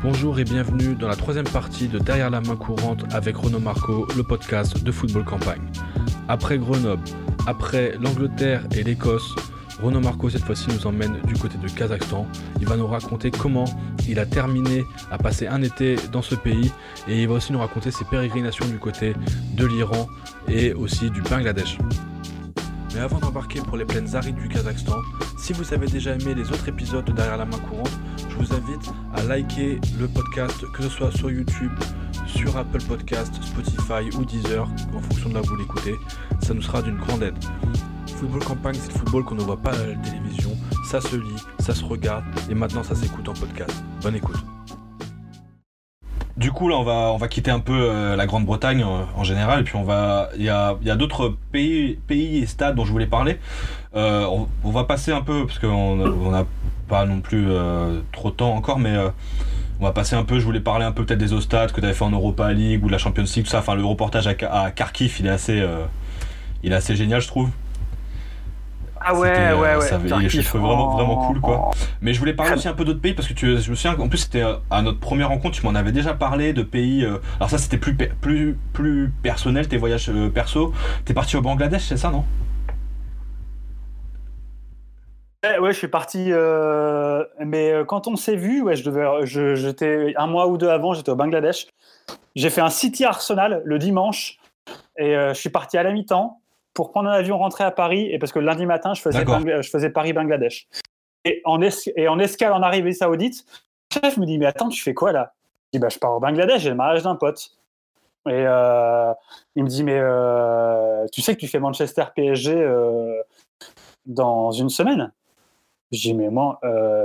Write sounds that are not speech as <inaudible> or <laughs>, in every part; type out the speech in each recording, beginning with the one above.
Bonjour et bienvenue dans la troisième partie de Derrière la main courante avec Renaud Marco, le podcast de football campagne. Après Grenoble, après l'Angleterre et l'Écosse, Renaud Marco cette fois-ci nous emmène du côté de Kazakhstan. Il va nous raconter comment il a terminé à passer un été dans ce pays et il va aussi nous raconter ses pérégrinations du côté de l'Iran et aussi du Bangladesh. Mais avant d'embarquer pour les plaines arides du Kazakhstan, si vous avez déjà aimé les autres épisodes de Derrière la main courante, vous invite à liker le podcast, que ce soit sur YouTube, sur Apple Podcast, Spotify ou Deezer, en fonction de là où vous l'écoutez. Ça nous sera d'une grande aide. Football campagne, c'est le football qu'on ne voit pas à la télévision. Ça se lit, ça se regarde et maintenant ça s'écoute en podcast. Bonne écoute. Du coup, là, on va, on va quitter un peu euh, la Grande-Bretagne euh, en général, et puis on va, il y a, y a d'autres pays, pays et stades dont je voulais parler. Euh, on, on va passer un peu parce qu'on n'a pas non plus trop de temps encore, mais on va passer un peu. Je voulais parler un peu peut-être des autres stades que tu avais fait en Europa League ou de la Champions League, tout ça. Enfin, le reportage à, à Kharkiv, il est assez, il est assez génial, je trouve. Ah ouais, ouais, ouais. Ça les chiffres vraiment, vraiment cool, quoi. Mais je voulais parler aussi un peu d'autres pays parce que tu, je me souviens, en plus, c'était à notre première rencontre, tu m'en avais déjà parlé de pays. alors, ça, c'était plus, plus, plus personnel, tes voyages perso. T'es parti au Bangladesh, c'est ça, non? Ouais, je suis parti. Euh, mais quand on s'est vu, ouais, je devais, j'étais un mois ou deux avant, j'étais au Bangladesh. J'ai fait un City Arsenal le dimanche et je suis parti à la mi-temps pour prendre un avion, rentrer à Paris, et parce que lundi matin, je faisais, je faisais Paris-Bangladesh. Et en, et en escale en arrivée saoudite, le chef me dit Mais attends, tu fais quoi là? Je dis bah, Je pars au Bangladesh, j'ai le mariage d'un pote. Et euh, il me dit Mais euh, tu sais que tu fais Manchester PSG euh, dans une semaine? Dis Mais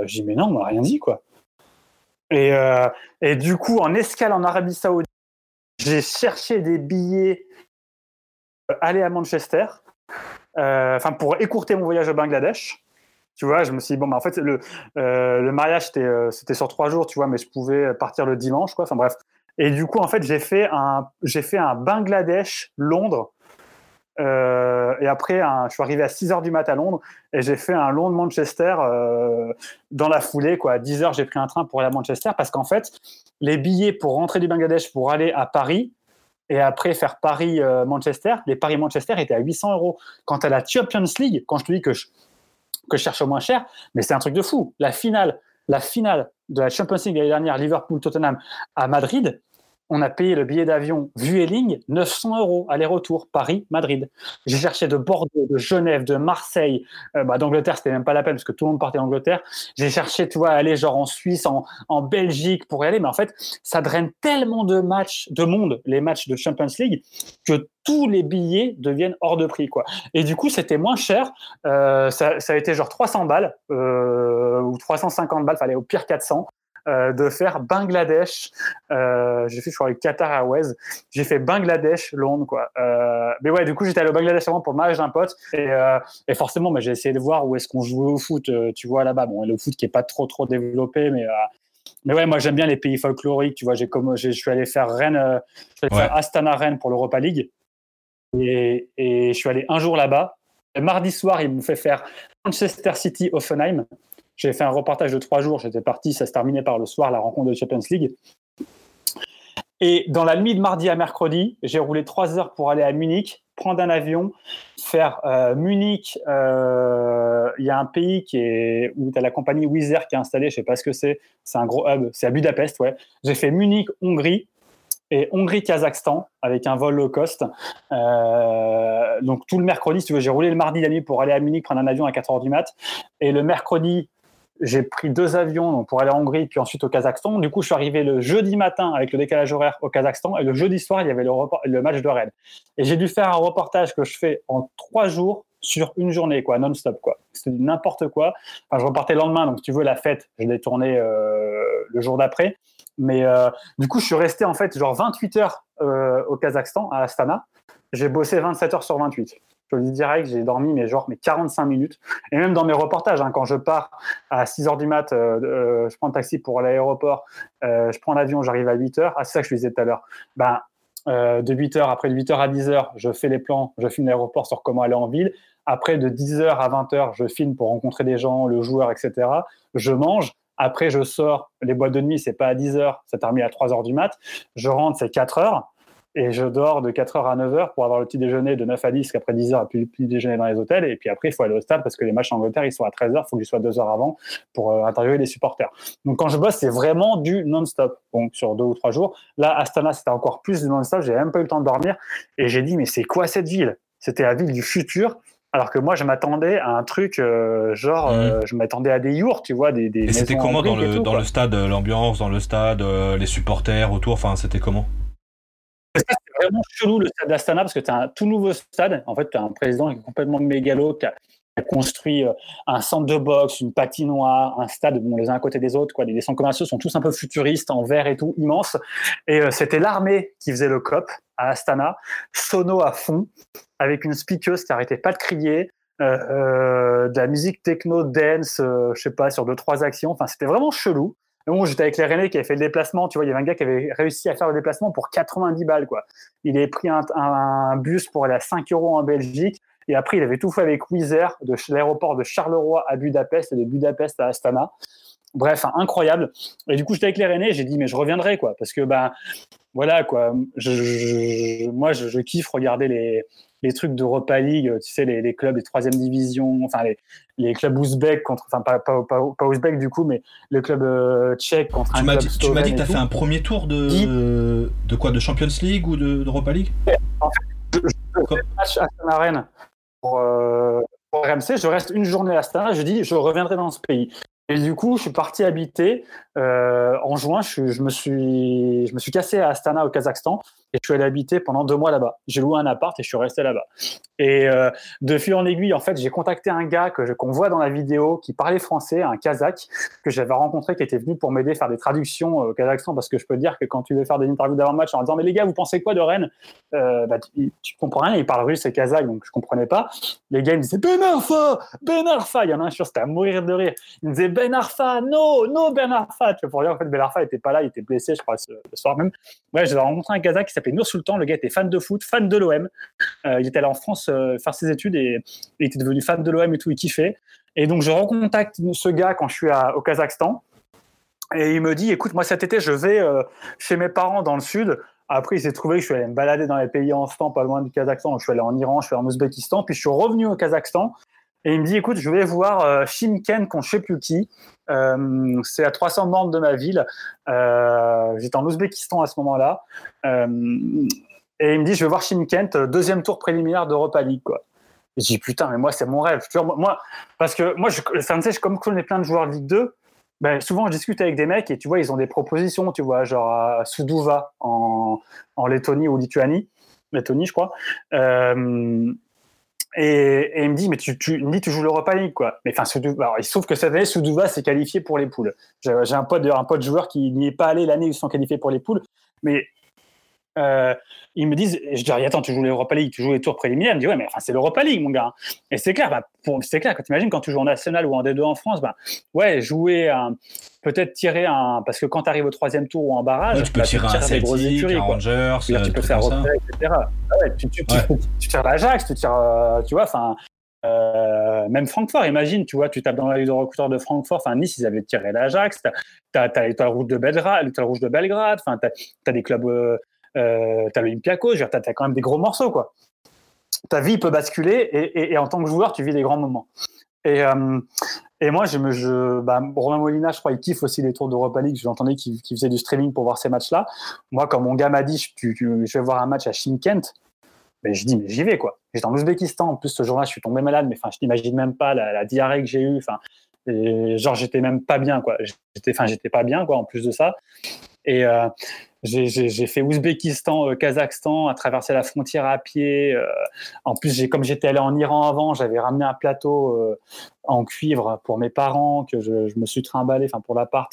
dis Mais non, on m'a rien dit, quoi. Et, et du coup, en escale en Arabie Saoudite, j'ai cherché des billets aller à Manchester, euh, enfin pour écourter mon voyage au Bangladesh. Tu vois, je me suis dit, bon, bah, en fait, le, euh, le mariage, c'était, euh, c'était sur trois jours, tu vois, mais je pouvais partir le dimanche, quoi. Enfin, bref. Et du coup, en fait, j'ai fait un, j'ai fait un Bangladesh-Londres. Et après, je suis arrivé à 6 heures du mat à Londres et j'ai fait un Londres-Manchester dans la foulée. Quoi. À 10 heures, j'ai pris un train pour aller à Manchester parce qu'en fait, les billets pour rentrer du Bangladesh pour aller à Paris, et après faire Paris-Manchester, les Paris-Manchester étaient à 800 euros. Quant à la Champions League, quand je te dis que je, que je cherche au moins cher, mais c'est un truc de fou. La finale, la finale de la Champions League l'année dernière, Liverpool-Tottenham à Madrid, on a payé le billet d'avion Vueling 900 euros aller-retour Paris-Madrid. J'ai cherché de Bordeaux, de Genève, de Marseille, euh, bah, d'Angleterre, c'était même pas la peine parce que tout le monde partait d'Angleterre. J'ai cherché, tu vois, aller genre en Suisse, en, Belgique pour y aller, mais en fait, ça draine tellement de matchs, de monde, les matchs de Champions League, que tous les billets deviennent hors de prix, quoi. Et du coup, c'était moins cher. Euh, ça, ça, a été genre 300 balles euh, ou 350 balles, fallait au pire 400. Euh, de faire Bangladesh. Euh, j'ai fait, je crois, avec Qatar Airways. J'ai fait Bangladesh, Londres, quoi. Euh, mais ouais, du coup, j'étais allé au Bangladesh avant pour mariage d'un pote. Et, et forcément, bah, j'ai essayé de voir où est-ce qu'on jouait au foot, tu vois, là-bas. Bon, le foot qui est pas trop, trop développé, mais mais ouais, moi j'aime bien les pays folkloriques. Tu vois, j'ai comme je suis allé faire Rennes, je suis allé faire Astana Rennes pour l'Europa League, et, et, je suis allé un jour là-bas. Mardi soir, ils m'ont fait faire Manchester City Offenheim. J'ai fait un reportage de trois jours, j'étais parti, ça se terminait par le soir, la rencontre de Champions League. Et dans la nuit de mardi à mercredi, j'ai roulé trois heures pour aller à Munich, prendre un avion, faire euh, Munich. Euh, il y a un pays qui est, où tu as la compagnie Wizz qui est installée, je sais pas ce que c'est, c'est un gros hub, c'est à Budapest, ouais. J'ai fait Munich, Hongrie, et Hongrie-Kazakhstan avec un vol low cost. Euh, donc tout le mercredi, si tu veux, j'ai roulé le mardi la nuit pour aller à Munich prendre un avion à 4 heures du mat. Et le mercredi, j'ai pris deux avions pour aller en Hongrie puis ensuite au Kazakhstan. Du coup, je suis arrivé le jeudi matin avec le décalage horaire au Kazakhstan et le jeudi soir, il y avait le, le match de Rennes. Et j'ai dû faire un reportage que je fais en trois jours sur une journée, quoi, non-stop, quoi. C'était n'importe quoi. Enfin, je repartais le lendemain, donc si tu veux, la fête, je l'ai tournée euh, le jour d'après. Mais euh, du coup, je suis resté en fait genre 28 heures euh, au Kazakhstan, à Astana. J'ai bossé 27 heures sur 28 je le dis direct, j'ai dormi mais genre mais 45 minutes. Et même dans mes reportages, hein, quand je pars à 6 heures du mat, euh, euh, je prends le taxi pour l'aéroport, euh, je prends l'avion, j'arrive à 8 heures. Ah, c'est ça que je disais tout à l'heure. Ben, de 8 heures, après de 8 heures à 10 heures, je fais les plans, je filme l'aéroport sur comment aller en ville. Après, de 10 heures à 20 heures, je filme pour rencontrer des gens, le joueur, etc. Je mange. Après, je sors, les boîtes de nuit, c'est pas à 10 heures, ça termine à 3 heures du mat. Je rentre, c'est 4 heures et je dors de 4h à 9h pour avoir le petit déjeuner de 9 à 10, qu'après 10h, il n'y a plus petit déjeuner dans les hôtels. Et puis après, il faut aller au stade parce que les matchs en Angleterre, ils sont à 13h, il faut que je sois 2 heures avant pour euh, interviewer les supporters. Donc quand je bosse, c'est vraiment du non-stop. Donc sur deux ou trois jours. Là, Astana, c'était encore plus du non-stop. J'ai même pas eu le temps de dormir. Et j'ai dit, mais c'est quoi cette ville? C'était la ville du futur. Alors que moi, je m'attendais à un truc euh, genre, mmh. euh, je m'attendais à des yurts, tu vois, des. des et c'était comment dans le, dans le stade, l'ambiance dans le stade, les supporters autour, enfin, c'était comment? C'est vraiment chelou le stade d'Astana parce que tu as un tout nouveau stade. En fait, tu as un président qui est complètement mégalo, qui a, construit euh, un centre de boxe, une patinoire, un stade, bon, les uns à côté des autres. Quoi. Les centres commerciaux sont tous un peu futuristes, en verre et tout, immense. Et euh, c'était l'armée qui faisait le COP à Astana, sono à fond, avec une speakeuse qui arrêtait pas de crier. Euh, de la musique techno dance, je sais pas, sur deux trois actions. Enfin, c'était vraiment chelou. Bon, j'étais avec les Rennais qui avait fait le déplacement. Tu vois, il y avait un gars qui avait réussi à faire le déplacement pour 90 balles, quoi. Il avait pris un, bus pour aller à 5 euros en Belgique. Et après, il avait tout fait avec Wizz de l'aéroport de Charleroi à Budapest et de Budapest à Astana. Bref, incroyable. Et du coup, j'étais avec les Rennais. J'ai dit, mais je reviendrai, quoi. Parce que, ben, voilà, quoi. moi, je, kiffe regarder les, les trucs d'Europa League, tu sais, les, les, clubs de troisième division, enfin les, les clubs ouzbeks contre, enfin pas, pas, pas, ouzbek du coup, mais le club euh, tchèque contre tu un club dit, Tu m'as dit que tu as fait un premier tour de, de quoi De Champions League ou d'Europa League? En fait, je, fais match à pour, euh, pour RMC, je reste une journée à Astana, je dis je reviendrai dans ce pays. Et du coup, je suis parti habiter euh, en juin. Je, me suis, je me suis cassé à Astana au Kazakhstan et je suis allé habiter pendant deux mois là-bas. J'ai loué un appart et je suis resté là-bas. Et euh, de fil en aiguille, en fait, j'ai contacté un gars que qu'on voit dans la vidéo qui parlait français, un Kazakh que j'avais rencontré, qui était venu pour m'aider à faire des traductions euh, au Kazakhstan, parce que je peux dire que quand tu veux faire des interviews d'avant-match en disant mais les gars, vous pensez quoi de Rennes? Euh, bah, tu, tu, comprends rien. Il parle russe et kazakh, donc je comprenais pas. Les gars ils me disaient Ben Arfa, Ben Arfa. Il y en a un sûr, c'était à mourir de rire. Il me Ben Arfa, no, no Ben Arfa. Tu vois, pour dire en fait Ben Arfa était pas là, il était blessé, je crois, ce, soir même. Ouais, j'ai rencontré un Kazakh qui s'appelait Nur Sultan. Le gars était fan de foot, fan de l'OM. Euh, il était allé en France euh, faire ses études et il était devenu fan de l'OM et tout, il kiffait. Et donc je recontacte ce gars quand je suis au Kazakhstan. Et il me dit, écoute, moi cet été, je vais euh, chez mes parents dans le sud. Après, il s'est trouvé que je suis allé me balader dans les pays en temps, pas loin du Kazakhstan. Je suis allé en Iran, je suis allé en Ouzbékistan. Puis je suis revenu au Kazakhstan. Et il me dit, écoute, je vais voir euh, Shimken, qu'on ne sait plus qui. Euh, c'est à 300 membres de ma ville. Euh, J'étais en Ouzbékistan à ce moment-là. Euh, et il me dit, je vais voir Shimkent, deuxième tour préliminaire d'Europa League. Quoi. Je dis, putain, mais moi, c'est mon rêve. Moi, parce que moi, je, je, comme je connais plein de joueurs de Ligue 2, ben, souvent, je discute avec des mecs et tu vois, ils ont des propositions, tu vois, genre à Suduva en, Lettonie ou Lituanie. Lettonie, je crois. Euh, et, et, il me dit, mais tu, tu, dit, tu joues l'Europa League, quoi. Mais enfin, alors, il se trouve que cette année, s'est qualifié pour les poules. J'ai un pote, un pote joueur qui n'y est pas allé l'année où ils sont qualifiés pour les poules. Mais euh, ils me disent, je dis, attends, tu joues l'Europa League, tu joues les tours préliminaires. Ils me disent, ouais, mais enfin, c'est l'Europa League, mon gars. Et c'est clair, bah, c'est clair, quand tu imagines quand tu joues en national ou en D2 en France, bah, ouais, jouer un, peut-être tirer un, parce que quand tu arrives au troisième tour ou en barrage, tu peux bah, tirer tu un Celtic, un Rangers, tu peux faire repère, etc. Ouais, tu, tu, ouais. <laughs> tu, tires l'Ajax, tu tires, euh, tu vois, enfin, euh, même Francfort, imagine, tu vois, tu tapes dans la de recruteur de Francfort, enfin Nice, ils avaient tiré l'Ajax, tu as, l'étoile rouge de Belgrade, l'étoile rouge de Belgrade, enfin tu as, des clubs euh, euh, t'as l'Olympiakos, tu as, quand même des gros morceaux, quoi. Ta vie peut basculer et, en tant que joueur, tu vis des grands moments. Et, euh, moi, je bah, Romain Molina, je crois, il kiffe aussi les tours d'Europa League. Je l'entendais qu'il faisait du streaming pour voir ces matchs-là. Moi, quand mon gars m'a dit, je, vais voir un match à Shimkent, ben, je dis, mais j'y vais, quoi. J'étais en Ouzbékistan. En plus, ce jour-là, je suis tombé malade, mais enfin, je t'imagine même pas la, la, diarrhée que j'ai eue. Enfin, genre, j'étais même pas bien, quoi. J'étais pas bien, quoi, en plus de ça. Et, euh, j'ai fait Ouzbékistan, euh, Kazakhstan, à traverser la frontière à pied. Euh, en plus, comme j'étais allé en Iran avant, j'avais ramené un plateau en cuivre pour mes parents que je, me suis trimballé, enfin pour l'appart,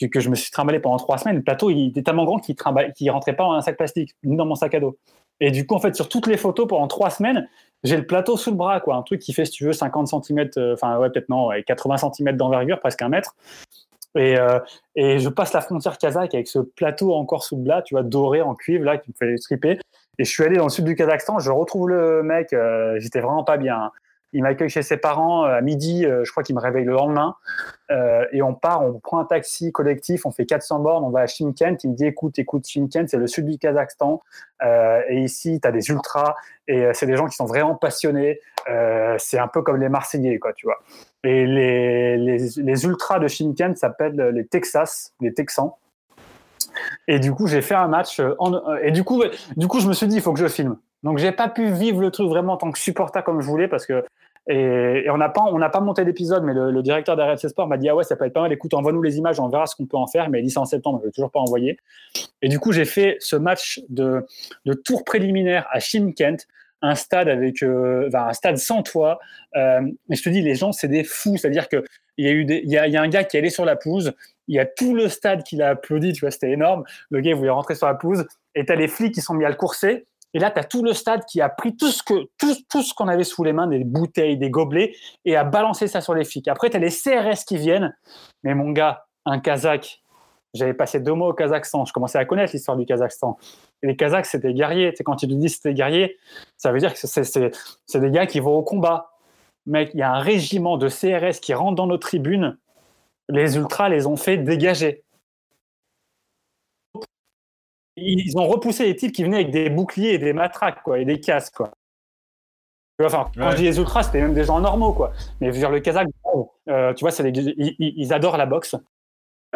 que, je me suis trimballé pendant trois semaines. Le plateau, il était tellement grand qu'il ne rentrait pas dans un sac plastique, ni dans mon sac à dos. Et du coup, en fait, sur toutes les photos pendant trois semaines, j'ai le plateau sous le bras, quoi, un truc qui fait, si tu veux, 50 cm, enfin ouais, peut-être non, 80 cm d'envergure, presque un mètre. Et, euh, et je passe la frontière kazakh avec ce plateau encore sous blas, tu vois, doré en cuivre, là, qui me fait triper. Et je suis allé dans le sud du Kazakhstan, je retrouve le mec, euh, j'étais vraiment pas bien. Il m'accueille chez ses parents à midi. je crois qu'il me réveille le lendemain. et on part, on prend un taxi collectif, on fait 400 bornes, on va à Shimkent. Il me dit écoute, écoute, Shimkent, c'est le sud du Kazakhstan. et ici, tu as des ultras. Et c'est des gens qui sont vraiment passionnés. c'est un peu comme les Marseillais, quoi, tu vois. Et les, les, ultras de Shimkent s'appellent les Texas, les Texans. Et du coup, j'ai fait un match. Et du coup, du coup, je me suis dit, il faut que je filme. Donc, j'ai pas pu vivre le truc vraiment en tant que supporter comme je voulais parce que et, on n'a pas, pas monté l'épisode, mais le, directeur d'RFC Sport m'a dit ah ouais ça peut être pas mal. Écoute, envoie-nous les images, on verra ce qu'on peut en faire. Mais il dit ça en septembre, je vais toujours pas envoyer. Et du coup, j'ai fait ce match de, de tour préliminaire à Shimkent, un stade avec, euh, un stade sans toit. Euh, et je te dis, les gens c'est des fous. C'est-à-dire que il y a eu il y a, un gars qui est allé sur la pelouse. Il y a tout le stade qui l'a applaudi. Tu vois, c'était énorme. Le gars voulait rentrer sur la pelouse. Et tu as les flics qui sont mis à le courser. Et là, tu as tout le stade qui a pris tout ce que tout, ce qu'on avait sous les mains, des bouteilles, des gobelets, et a balancé ça sur les flics. Après, tu as les CRS qui viennent. Mais mon gars, un Kazakh, j'avais passé deux mois au Kazakhstan. Je commençais à connaître l'histoire du Kazakhstan. Les Kazakhs, c'était guerriers. Tu sais, quand tu te dis c'était guerrier, ça veut dire que c'est des gars qui vont au combat. Mec, il y a un régiment de CRS qui rentre dans nos tribunes. Les ultras les ont fait dégager ils ont repoussé les types qui venaient avec des boucliers et des matraques, quoi, et des casques, quoi. Enfin, quand je dis les ultras, c'était même des gens normaux, quoi. Mais dire, le Kazakh, euh, tu vois, ils, adorent la boxe.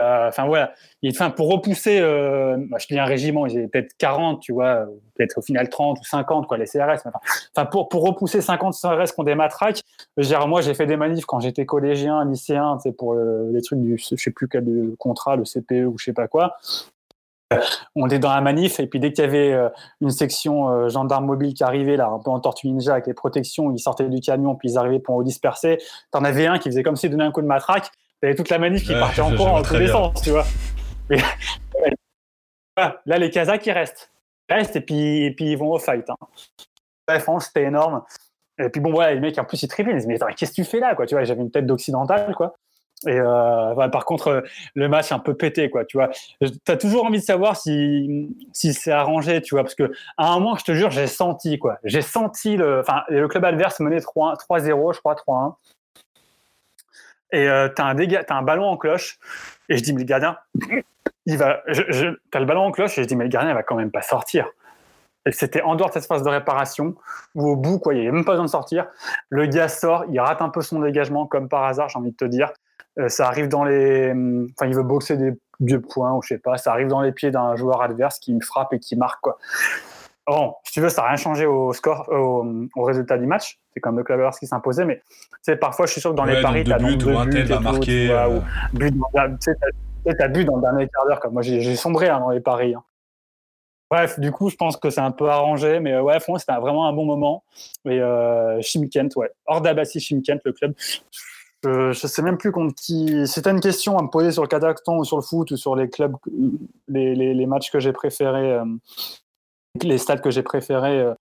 Euh, enfin, voilà. Enfin, pour repousser, euh, bah, je dis un régiment, ils peut-être 40, tu vois, peut-être au final 30 ou 50, quoi, les CRS. Enfin, pour, pour repousser 50 CRS qui ont des matraques, dire, moi, j'ai fait des manifs quand j'étais collégien, lycéen, c'est pour les trucs du, je sais plus quel contrat, le CPE ou je sais pas quoi on est dans la manif et puis dès qu'il y avait euh, une section euh, gendarme mobile qui arrivait là un peu en tortue ninja avec les protections ils sortaient du camion puis ils arrivaient pour disperser t'en avais un qui faisait comme s'il donnait un coup de matraque. T'avais toute la manif qui partait en courant en tous les sens tu vois. <laughs> Là les Kazakhs ils restent. Ils restent et puis, et puis ils vont au fight hein. bref c'était énorme. Et puis bon ouais les mecs en plus ils tripent ils disent mais qu'est-ce que tu fais là quoi tu vois? J'avais une tête d'occidental quoi euh, par contre, le match est un peu pété, quoi. Tu vois, as toujours envie de savoir si si c'est arrangé, tu vois, parce que à un moment, je te jure, j'ai senti, quoi. J'ai senti le, enfin, le club adverse menait 3-0, je crois 3-1. Et euh, t'as un dégât, as un ballon en cloche, et je dis mais le gardien, il va, je, t'as le ballon en cloche, et je dis mais le gardien il va quand même pas sortir. Et c'était en dehors de cette phase de réparation, ou au bout, quoi, il n'y avait même pas besoin de sortir. Le gars sort, il rate un peu son dégagement, comme par hasard, j'ai envie de te dire. Euh, ça arrive dans les. Enfin, il veut boxer des, deux points, ou je sais pas. Ça arrive dans les pieds d'un joueur adverse qui me frappe et qui marque, quoi. Bon, si tu veux, ça n'a rien changé au score, au, résultat du match. C'est comme le club adverse qui s'imposait, mais tu parfois, je suis sûr que dans les paris, tu as but, ou un tel va marquer. Euh. Tu as but dans le dernier quart d'heure. Moi, j'ai sombré hein, dans les paris. Hein. Bref, du coup, je pense que c'est un peu arrangé, mais ouais, franchement, c'était vraiment un bon moment. Et euh, Shimkent, ouais. Hors d'Abassi, Shimkent, le club. Je, ne sais même plus contre qui. Si tu une question à me poser sur le Kazakhstan ou sur le foot ou sur les clubs, les, les, matchs que j'ai préférés, euh, les stades que j'ai préférés, euh,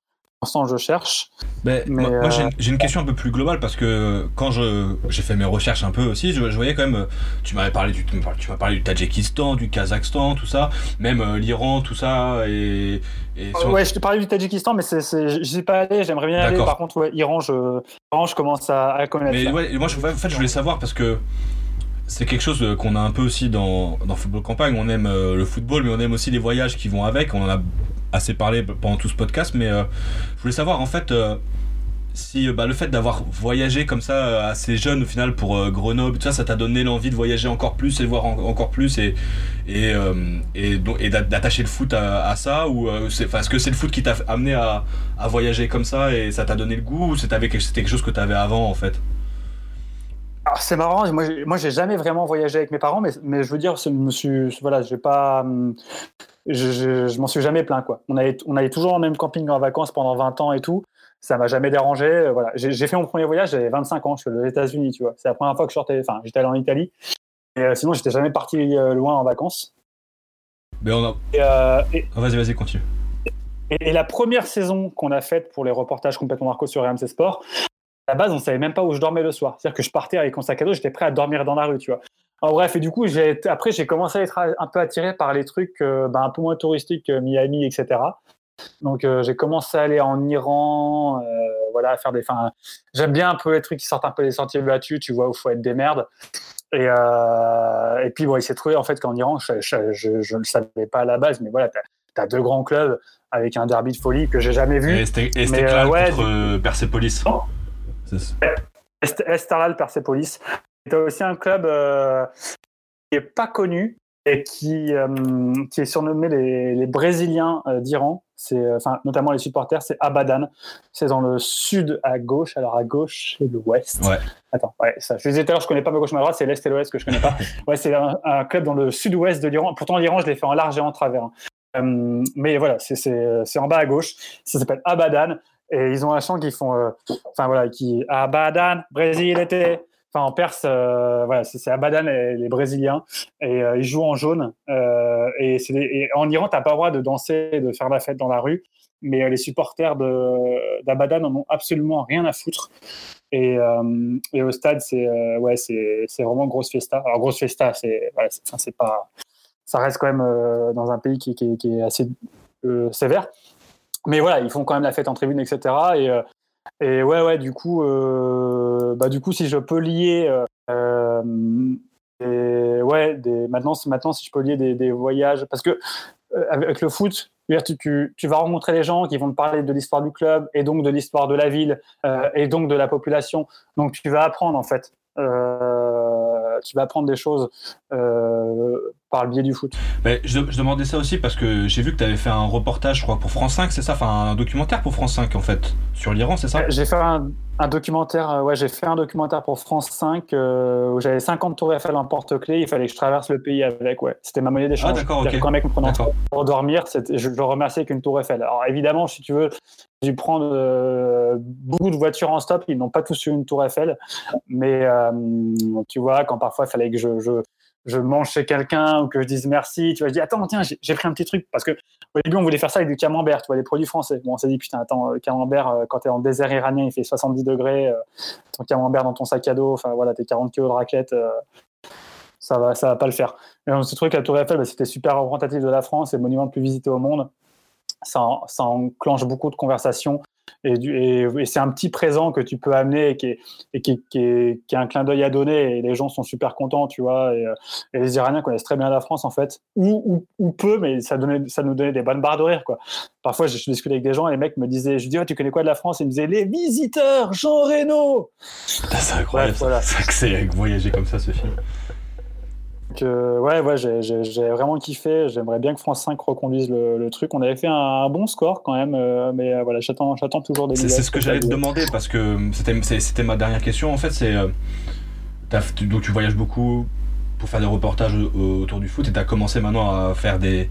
l'instant, je cherche. Ben, mais, moi, euh, j'ai une question un peu plus globale parce que quand j'ai fait mes recherches un peu aussi, je, voyais quand même. Tu m'avais parlé du, tu m'as parlé du Tadjikistan, du Kazakhstan, tout ça, même euh, l'Iran, tout ça. Et, Ouais, je te parlais du Tadjikistan, mais je suis pas allé. J'aimerais bien aller. Par contre, ouais, Iran, je, Iran, je commence à, connaître. Mais ouais, moi, je, en fait, je voulais savoir parce que c'est quelque chose qu'on a un peu aussi dans, dans Football Campagne. On aime euh, le football, mais on aime aussi les voyages qui vont avec. On en a assez parlé pendant tout ce podcast, mais euh, je voulais savoir en fait euh, si bah, le fait d'avoir voyagé comme ça assez jeune au final pour Grenoble, ça, t'a donné l'envie de voyager encore plus et voir encore plus et, d'attacher le foot à, ça ou est-ce que c'est le foot qui t'a amené à, à, voyager comme ça et ça t'a donné le goût ou c'était quelque chose que tu avais avant en fait? Alors c'est marrant, moi, moi j'ai jamais vraiment voyagé avec mes parents, mais, mais je veux dire, je me suis, voilà, j'ai pas, je, je, m'en suis jamais plaint quoi. On allait, on allait toujours en même camping en vacances pendant 20 ans et tout, ça m'a jamais dérangé. Euh, voilà, j'ai fait mon premier voyage, j'avais 25 ans, je suis aux États-Unis, tu vois. C'est la première fois que je sortais, enfin, j'étais allé en Italie. Et euh, sinon, j'étais jamais parti euh, loin en vacances. Mais on a. Ah, vas-y, vas-y, continue. Et, la première saison qu'on a faite pour les reportages complètement Marco sur RMC Sport, la base, on savait même pas où je dormais le soir. C'est-à-dire que je partais avec mon sac à dos, j'étais prêt à dormir dans la rue, tu vois. Alors, bref, et du coup, après, j'ai commencé à être un peu attiré par les trucs euh, ben, un peu moins touristiques, Miami, etc. Donc j'ai commencé à aller en Iran, voilà, à faire des. Enfin, j'aime bien un peu les trucs qui sortent un peu des sentiers battus, tu vois, où il faut être des merdes. Et, et puis bon, il s'est trouvé en fait qu'en Iran, je, ne le savais pas à la base, mais voilà, tu as, deux grands clubs avec un derby de folie que j'ai jamais vu. Et c'était ouais, contre Persepolis. Estalal Persepolis. Tu as aussi un club qui est pas connu, et qui, euh, qui est surnommé les, les Brésiliens euh, d'Iran. C'est, euh, enfin, notamment les supporters, c'est Abadan. C'est dans le sud à gauche. Alors à gauche, c'est l'ouest. Ouais. Attends, ouais, ça. Je disais tout à l'heure, je connais pas ma gauche, ma droite, c'est l'est et l'ouest que je connais pas. <laughs> ouais, c'est un, club dans le sud-ouest de l'Iran. Pourtant, l'Iran, je l'ai fait en large et en travers. Hein. mais voilà, c'est en bas à gauche. Ça s'appelle Abadan. Et ils ont un chant qui font, enfin voilà, qui Abadan, Brésil était Enfin, en Perse, euh, voilà, c'est Abadan et les Brésiliens, et euh, ils jouent en jaune. Euh, et, en Iran, tu n'as pas le droit de danser, de faire la fête dans la rue, mais les supporters d'Abadan n'en ont absolument rien à foutre. Et, au stade, c'est ouais, vraiment grosse fiesta. Alors grosse fiesta, voilà, c'est pas, ça reste quand même dans un pays qui est assez sévère. Mais voilà, ils font quand même la fête en tribune, etc. Et et ouais, ouais, du coup, euh, bah, du coup, si je peux lier, euh, et ouais, des, maintenant, maintenant, si je peux lier des, des voyages, parce que euh, avec le foot, tu, tu, vas rencontrer des gens qui vont te parler de l'histoire du club et donc de l'histoire de la ville euh, et donc de la population. Donc tu vas apprendre en fait. Euh, tu vas apprendre des choses euh, par le biais du foot. Mais je, demandais ça aussi parce que j'ai vu que tu avais fait un reportage, je crois, pour France 5, c'est ça? Enfin, un documentaire pour France 5 en fait, sur l'Iran, c'est ça? J'ai fait un, documentaire, euh, ouais, j'ai fait un documentaire pour France 5 euh, où j'avais 50 tours Eiffel en porte-clés, il fallait que je traverse le pays avec, ouais. C'était ma monnaie d'échange. Ah, d'accord. Quand un mec me prenait pour dormir, je le remerciais avec une tour Eiffel. Alors évidemment, si tu veux, j'ai dû prendre euh, beaucoup de voitures en stop, ils n'ont pas tous eu une tour Eiffel, mais tu vois, quand parfois il fallait que je, je je mange chez quelqu'un ou que je dise merci, tu vois, je dis attends, tiens, j'ai pris un petit truc parce que au début on voulait faire ça avec du camembert, tu vois, des produits français. Bon, on s'est dit putain, attends, euh, camembert euh, quand t'es en désert iranien, il fait 70 degrés, euh, ton camembert dans ton sac à dos, enfin voilà, t'es 40 kilos de raclette, ça va, ça va pas le faire. Et on s'est trouvé que la Tour Eiffel, bah, c'était super représentatif de la France, c'est le monument le plus visité au monde. Ça, ça enclenche beaucoup de conversations et, c'est un petit présent que tu peux amener et qui est, et qui, est, un clin d'œil à donner et les gens sont super contents, tu vois. Et, les Iraniens connaissent très bien la France en fait, ou, ou, peu, mais ça, donnait, ça nous donnait des bonnes barres de rire quoi. Parfois, je, discutais avec des gens et les mecs me disaient, je dis, tu connais quoi de la France? Ils me disaient, les visiteurs, Jean Reno. C'est incroyable, c'est c'est voyager comme ça ce film ouais, ouais j'ai vraiment kiffé. J'aimerais bien que France 5 reconduise le, truc. On avait fait un, bon score quand même, euh, mais euh, voilà, j'attends toujours des. C'est ce que j'allais te demander parce que c'était ma dernière question en fait. C'est euh, donc tu voyages beaucoup pour faire des reportages autour du foot et tu as commencé maintenant à faire des,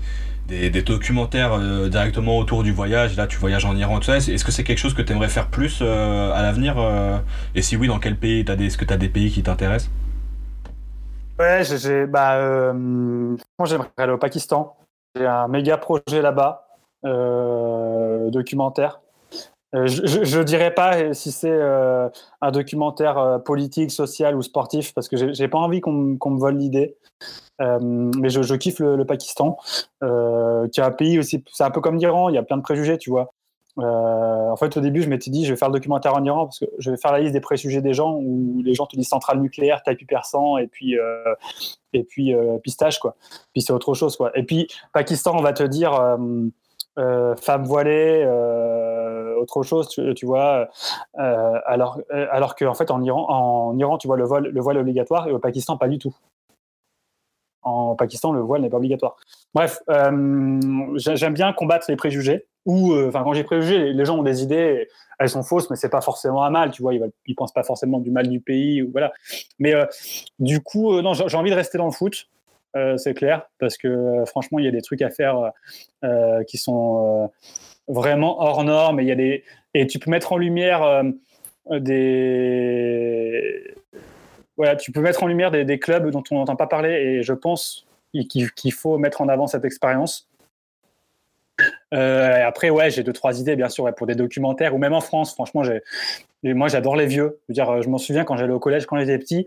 des, documentaires directement autour du voyage. Là, tu voyages en Iran, tout ça. Est-ce que c'est quelque chose que tu aimerais faire plus à l'avenir Et si oui, dans quel pays? Est-ce que tu as des pays qui t'intéressent? Ouais, j'ai, bah, euh, j'aimerais aller au Pakistan. J'ai un méga projet là-bas, euh, documentaire. Euh, je ne dirais pas si c'est un documentaire politique, social ou sportif, parce que j'ai pas envie qu'on me vole l'idée. mais je, kiffe le, le Pakistan, qui est un pays aussi, c'est un peu comme l'Iran, il y a plein de préjugés, tu vois. Euh, en fait, au début, je m'étais dit, je vais faire le documentaire en Iran parce que je vais faire la liste des préjugés des gens où les gens te disent centrale nucléaire, tapis persan et puis euh, et puis euh, pistage quoi. Puis c'est autre chose quoi. Et puis Pakistan, on va te dire femme voilée, autre chose, tu, vois. alors alors qu'en fait en Iran, en Iran, tu vois le voile le voile obligatoire et au Pakistan pas du tout. En Pakistan, le voile n'est pas obligatoire. Bref, j'aime bien combattre les préjugés ou euh, enfin quand j'ai préjugé, les gens ont des idées, elles sont fausses, mais c'est pas forcément un mal, tu vois, ils, ils pensent pas forcément du mal du pays ou voilà. Mais euh, du coup, euh, non, j'ai envie de rester dans le foot, c'est clair, parce que franchement, il y a des trucs à faire qui sont vraiment hors normes, et y a des et tu peux mettre en lumière des voilà, tu peux mettre en lumière des clubs dont on n'entend pas parler, et je pense qu'il faut mettre en avant cette expérience euh, après, ouais, j'ai deux, trois idées, bien sûr, pour des documentaires, ou même en France, franchement, j'ai, moi, j'adore les vieux. Je, veux dire, je m'en souviens quand j'allais au collège, quand j'étais petit,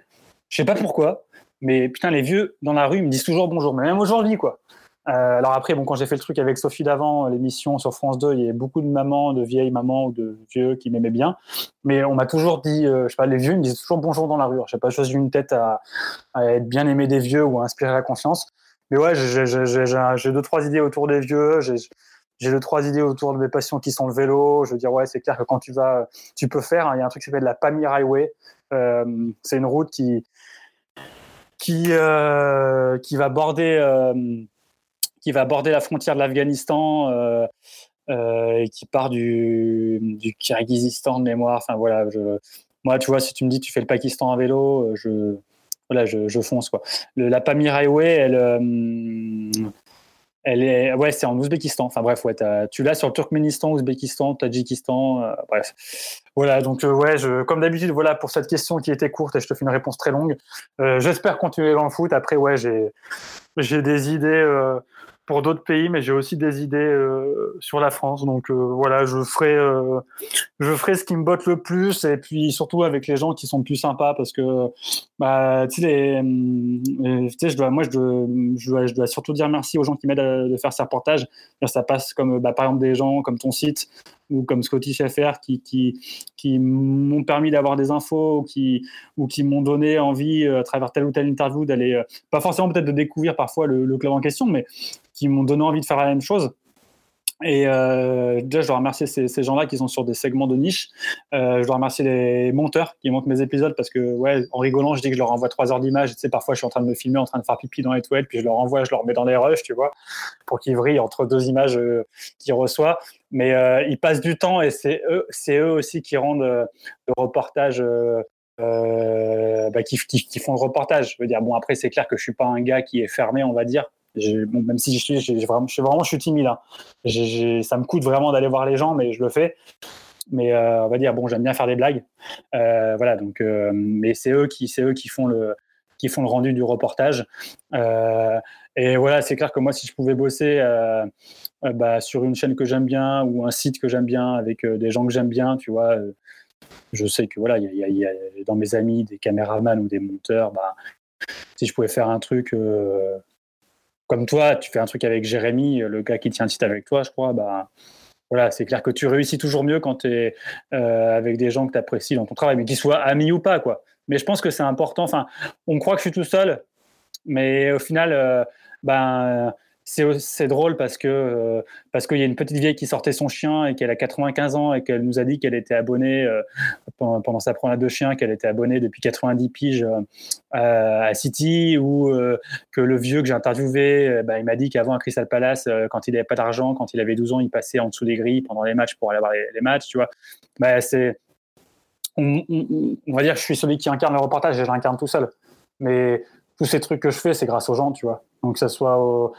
je sais pas pourquoi, mais putain, les vieux dans la rue, ils me disent toujours bonjour, mais même aujourd'hui, quoi. Euh, alors après, bon, quand j'ai fait le truc avec Sophie d'avant, l'émission sur France 2, il y avait beaucoup de mamans, de vieilles mamans ou de vieux qui m'aimaient bien. Mais on m'a toujours dit, euh, je sais pas, les vieux ils me disaient toujours bonjour dans la rue. Je sais pas choisi une tête à, être bien aimé des vieux ou à inspirer la confiance. Mais ouais, j'ai deux, trois idées autour des vieux. J'ai deux, trois idées autour de mes passions qui sont le vélo. Je veux dire, ouais, c'est clair que quand tu vas, tu peux faire. Hein, il y a un truc qui s'appelle la Pamir Highway. Euh, c'est une route qui, qui, qui va border qui va border la frontière de l'Afghanistan euh, euh, et qui part du, du Kyrgyzstan de mémoire. Enfin voilà, je, moi tu vois, si tu me dis tu fais le Pakistan à vélo, euh, je voilà, je, je fonce quoi. La Pamir Highway, elle, elle est, ouais, c'est en Ouzbékistan. Enfin bref, ouais, tu l'as sur Turkménistan, Ouzbékistan, Tadjikistan, euh, bref. Voilà, donc euh, ouais, je, comme d'habitude, voilà pour cette question qui était courte et je te fais une réponse très longue. Euh, j'espère continuer dans le foot. Après, ouais, j'ai, j'ai des idées pour d'autres pays, mais j'ai aussi des idées euh, sur la France. Donc euh, voilà, je ferai, euh, je ferai ce qui me botte le plus, et puis surtout avec les gens qui sont plus sympas, parce que bah, tu sais, je dois, moi, je dois, je dois, je dois surtout dire merci aux gens qui m'aident à, faire ces reportages. Ça passe comme, bah, par exemple, des gens comme ton site ou comme Scottish FR qui, qui, qui m'ont permis d'avoir des infos ou qui, m'ont donné envie, à travers telle ou telle interview, d'aller, pas forcément peut-être de découvrir parfois le, le club en question, mais qui m'ont donné envie de faire la même chose. Et euh, déjà, je dois remercier ces, gens-là qui sont sur des segments de niche. Euh, je dois remercier les monteurs qui montent mes épisodes parce que, ouais, en rigolant, je dis que je leur envoie trois heures d'image. Tu sais, parfois, je suis en train de me filmer, en train de faire pipi dans les toilettes, puis je leur envoie, je leur mets dans les rushs, tu vois, pour qu'ils vrillent entre deux images euh, qu'ils reçoivent. Mais ils passent du temps et c'est eux, aussi qui rendent le reportage. Bah, qui, qui, qui, font le reportage. Je veux dire, bon, après, c'est clair que je suis pas un gars qui est fermé, on va dire même si je suis, vraiment, je vraiment, suis timide. Hein. ça me coûte vraiment d'aller voir les gens, mais je le fais. Mais euh, on va dire, bon, j'aime bien faire des blagues. Euh, voilà, donc, euh, mais c'est eux qui, c'est eux qui font le, qui font le rendu du reportage. et voilà, c'est clair que moi, si je pouvais bosser bah, sur une chaîne que j'aime bien ou un site que j'aime bien avec des gens que j'aime bien, tu vois, je sais que voilà, il y, y, a dans mes amis des caméramans ou des monteurs, bah, si je pouvais faire un truc comme toi, tu fais un truc avec Jérémy, le gars qui tient un site avec toi, je crois, bah, voilà, c'est clair que tu réussis toujours mieux quand tu es euh, avec des gens que tu apprécies dans ton travail, mais qu'ils soient amis ou pas, quoi. Mais je pense que c'est important. Enfin, on croit que je suis tout seul, mais au final, euh, ben, c'est drôle parce que euh, parce qu'il y a une petite vieille qui sortait son chien et qu'elle a 95 ans et qu'elle nous a dit qu'elle était abonnée euh, pendant, sa promenade de chien qu'elle était abonnée depuis 90 piges euh, à City ou que le vieux que j'ai interviewé bah, il m'a dit qu'avant à Crystal Palace quand il n'avait pas d'argent quand il avait 12 ans il passait en dessous des grilles pendant les matchs pour aller voir les, matchs tu vois bah, c'est on, va dire que je suis celui qui incarne le reportage et je l'incarne tout seul mais tous ces trucs que je fais, c'est grâce aux gens, tu vois. Donc, que ce soit au,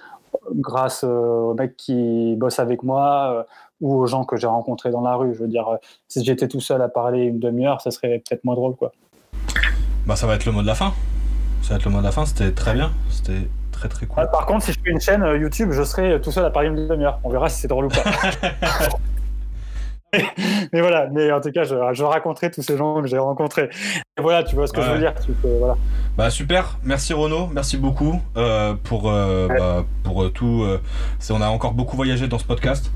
grâce aux mecs qui bossent avec moi euh, ou aux gens que j'ai rencontrés dans la rue. Je veux dire, euh, si j'étais tout seul à parler une demi-heure, ça serait peut-être moins drôle, quoi. Bah, ça va être le mot de la fin. Ça va être le mot de la fin. C'était très bien. C'était très très cool. par contre, si je fais une chaîne euh, YouTube, je serai tout seul à parler une demi-heure. On verra si c'est drôle ou pas. <laughs> <laughs> mais voilà, mais en tout cas, je, je, raconterai tous ces gens que j'ai rencontrés. Et voilà, tu vois ce que je veux dire. voilà. Bah super, merci Renaud, merci beaucoup euh, pour, euh, bah, pour euh, tout. Euh, on a encore beaucoup voyagé dans ce podcast.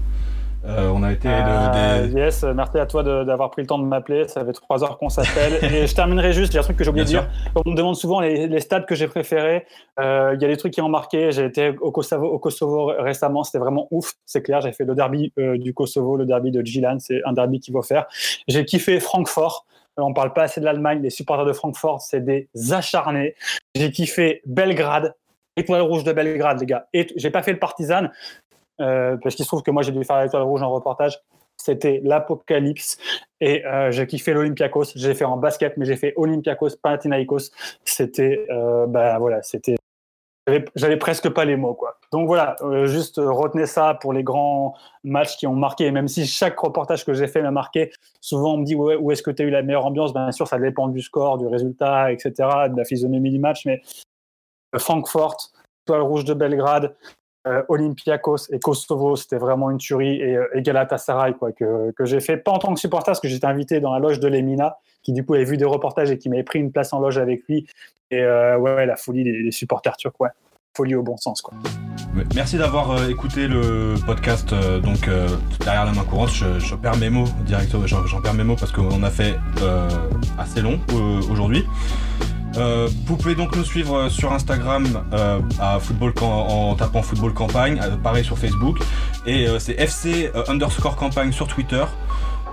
Euh, on a été euh, Yes, merci à toi d'avoir pris le temps de m'appeler. Ça fait trois heures qu'on s'appelle. <laughs> et je terminerai juste. Il y a un truc que j'ai oublié de dire. On me demande souvent les, les stades que j'ai préférés. Euh, il y a des trucs qui ont marqué. J'ai été au Kosovo, au Kosovo récemment. C'était vraiment ouf. C'est clair. J'ai fait le derby du Kosovo, le derby de Gilan. C'est un derby qu'il faut faire. J'ai kiffé Francfort. On parle pas assez de l'Allemagne. Les supporters de Francfort, c'est des acharnés. J'ai kiffé Belgrade. Étoile rouge de Belgrade, les gars. Et j'ai pas fait le Partizan, euh, parce qu'il se trouve que moi j'ai dû faire l'étoile rouge en reportage. C'était l'apocalypse et euh, j'ai kiffé l'Olympiakos. J'ai fait en basket, mais j'ai fait Olympiakos, Panathinaikos. C'était, euh, bah voilà, c'était. J'avais presque pas les mots, quoi. Donc voilà, euh, juste retenez ça pour les grands matchs qui ont marqué. Même si chaque reportage que j'ai fait m'a marqué, souvent on me dit où est-ce que tu as eu la meilleure ambiance? Bien sûr, ça dépend du score, du résultat, etc., de la physionomie du match. Mais Francfort, Toile Rouge de Belgrade, euh, Olympiakos et Kosovo, c'était vraiment une tuerie, et, euh, et Galatasaray, quoi, que, j'ai fait, pas en tant que supporter, parce que j'étais invité dans la loge de Lemina, qui du coup avait vu des reportages et qui m'avait pris une place en loge avec lui. Et euh, ouais, la folie des, supporters turcs. Folie au bon sens, quoi. Merci d'avoir écouté le podcast donc derrière la main courante. Je, perds mes mots directement. J'en perds mes mots parce qu'on a fait assez long aujourd'hui. Vous pouvez donc nous suivre sur Instagram à football en, tapant football campagne, pareil sur Facebook et c'est FC underscore campagne sur Twitter.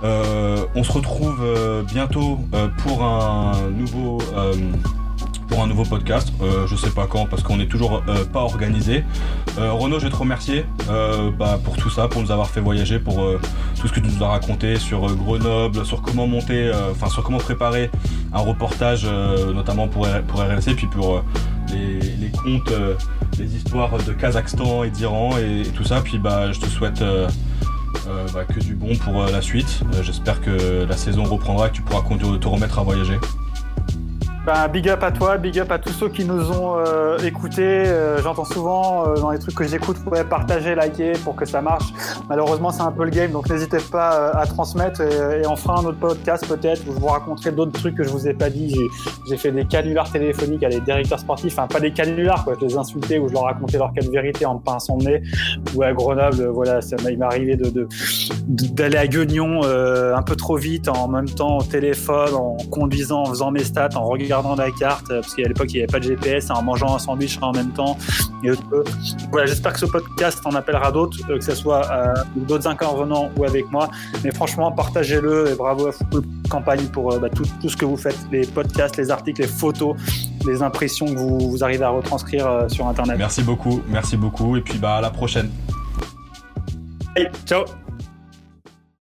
on se retrouve bientôt pour un nouveau un nouveau podcast. Euh, je sais pas quand parce qu'on est toujours euh, pas organisé. Euh, Renaud, je vais te remercier bah, pour tout ça, pour nous avoir fait voyager, pour tout ce que tu nous as raconté sur Grenoble, sur comment monter, enfin sur comment préparer un reportage, notamment pour, pour RLC, puis pour les, contes, les histoires de Kazakhstan et d'Iran et, tout ça. Puis bah, je te souhaite bah, que du bon pour la suite. J'espère que la saison reprendra, que tu pourras te remettre à voyager. Ben, big up à toi, big up à tous ceux qui nous ont euh, écoutés. Euh, j'entends souvent euh, dans les trucs que j'écoute, ouais, partager, liker pour que ça marche. Malheureusement, c'est un peu le game, donc n'hésitez pas à transmettre et, on fera un autre podcast peut-être où je vous raconterai d'autres trucs que je vous ai pas dit. J'ai fait des canulars téléphoniques à des directeurs sportifs, enfin pas des canulars, quoi. Je les insultais ou je leur racontais leur cas de vérité en pinçant le nez. Ou à Grenoble, voilà, ça m'est arrivé de, d'aller à Guignon un peu trop vite en même temps au téléphone, en conduisant, en faisant mes stats, en regardant regardant la carte, parce qu'à l'époque, il n'y avait pas de GPS, en mangeant un sandwich en même temps. Et, voilà, j'espère que ce podcast en appellera d'autres, euh, que ce soit euh, d'autres intervenants ou avec moi. Mais franchement, partagez-le et bravo à Football Campagne pour euh, bah, tout, tout, ce que vous faites, les podcasts, les articles, les photos, les impressions que vous, vous arrivez à retranscrire sur Internet. Merci beaucoup, merci beaucoup. Et puis bah, à la prochaine. ciao